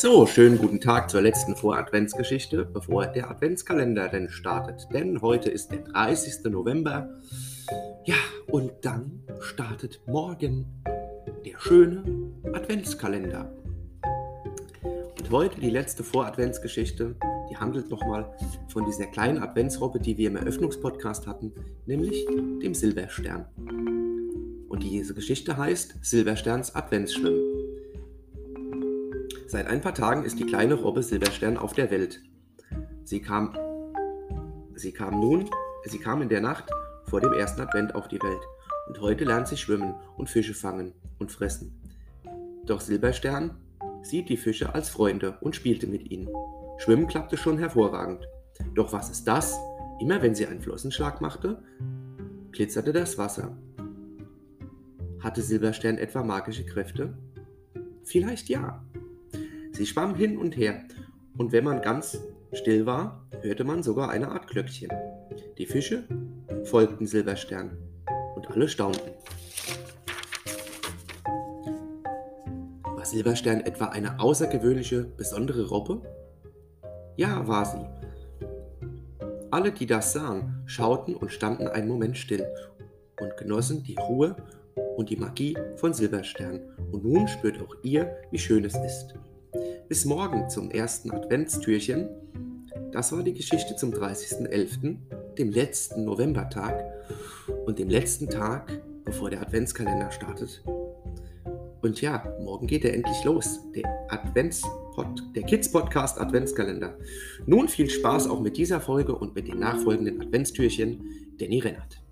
So, schönen guten Tag zur letzten Voradventsgeschichte, bevor der Adventskalender denn startet. Denn heute ist der 30. November. Ja, und dann startet morgen der schöne Adventskalender. Und heute die letzte Voradventsgeschichte, die handelt nochmal von dieser kleinen Adventsrobbe, die wir im Eröffnungspodcast hatten, nämlich dem Silberstern. Und diese Geschichte heißt Silbersterns Adventsschwimmen. Seit ein paar Tagen ist die kleine Robbe Silberstern auf der Welt. Sie kam, sie kam nun, sie kam in der Nacht vor dem ersten Advent auf die Welt und heute lernt sie schwimmen und Fische fangen und fressen. Doch Silberstern sieht die Fische als Freunde und spielte mit ihnen. Schwimmen klappte schon hervorragend. Doch was ist das? Immer wenn sie einen Flossenschlag machte, glitzerte das Wasser. Hatte Silberstern etwa magische Kräfte? Vielleicht ja. Sie schwamm hin und her, und wenn man ganz still war, hörte man sogar eine Art Glöckchen. Die Fische folgten Silberstern, und alle staunten. War Silberstern etwa eine außergewöhnliche, besondere Robbe? Ja, war sie. Alle, die das sahen, schauten und standen einen Moment still und genossen die Ruhe und die Magie von Silberstern. Und nun spürt auch ihr, wie schön es ist. Bis morgen zum ersten Adventstürchen. Das war die Geschichte zum 30.11., dem letzten Novembertag und dem letzten Tag, bevor der Adventskalender startet. Und ja, morgen geht er endlich los, der Adventspod, der Kids Podcast Adventskalender. Nun viel Spaß auch mit dieser Folge und mit den nachfolgenden Adventstürchen, Danny Rennert.